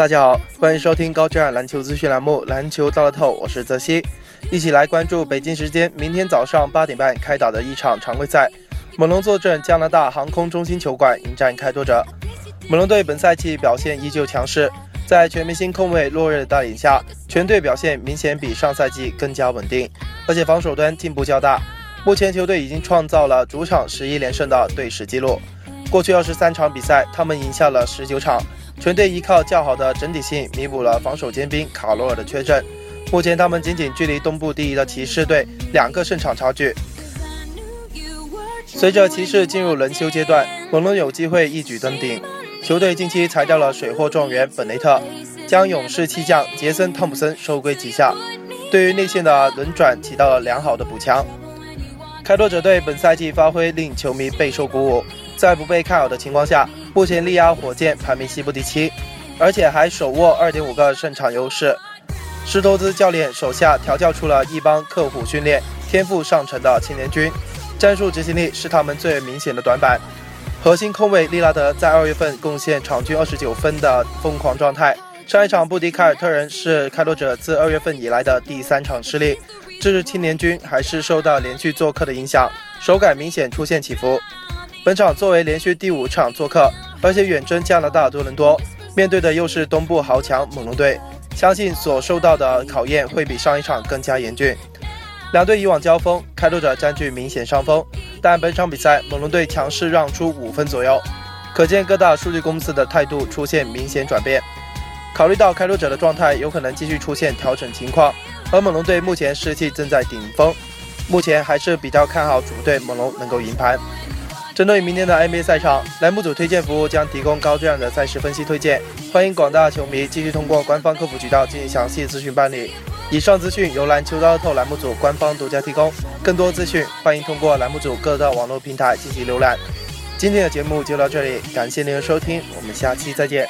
大家好，欢迎收听高质量篮球资讯栏目《篮球到了透》，我是泽西，一起来关注北京时间明天早上八点半开打的一场常规赛，猛龙坐镇加拿大航空中心球馆迎战开拓者。猛龙队本赛季表现依旧强势，在全明星控卫洛瑞的带领下，全队表现明显比上赛季更加稳定，而且防守端进步较大。目前球队已经创造了主场十一连胜的队史纪录，过去二十三场比赛，他们赢下了十九场。全队依靠较好的整体性弥补了防守尖兵卡罗尔的缺阵。目前他们仅仅距离东部第一的骑士队两个胜场差距。随着骑士进入轮休阶段，猛龙有机会一举登顶。球队近期裁掉了水货状元本内特，将勇士弃将杰森汤普森收归旗下，对于内线的轮转起到了良好的补强。开拓者队本赛季发挥令球迷备受鼓舞，在不被看好的情况下。目前力压火箭排名西部第七，而且还手握二点五个胜场优势。施托兹教练手下调教出了一帮刻苦训练、天赋上乘的青年军，战术执行力是他们最明显的短板。核心控卫利拉德在二月份贡献场均二十九分的疯狂状态，上一场不敌凯尔特人是开拓者自二月份以来的第三场失利。这支青年军还是受到连续做客的影响，手感明显出现起伏。本场作为连续第五场做客，而且远征加拿大多伦多，面对的又是东部豪强猛龙队，相信所受到的考验会比上一场更加严峻。两队以往交锋，开拓者占据明显上风，但本场比赛猛龙队强势让出五分左右，可见各大数据公司的态度出现明显转变。考虑到开拓者的状态有可能继续出现调整情况，而猛龙队目前士气正在顶峰，目前还是比较看好主队猛龙能够赢盘。针对明天的 NBA 赛场，栏目组推荐服务将提供高质量的赛事分析推荐，欢迎广大球迷继续通过官方客服渠道进行详细咨询办理。以上资讯由篮球大透栏目组官方独家提供，更多资讯欢迎通过栏目组各大网络平台进行浏览。今天的节目就到这里，感谢您的收听，我们下期再见。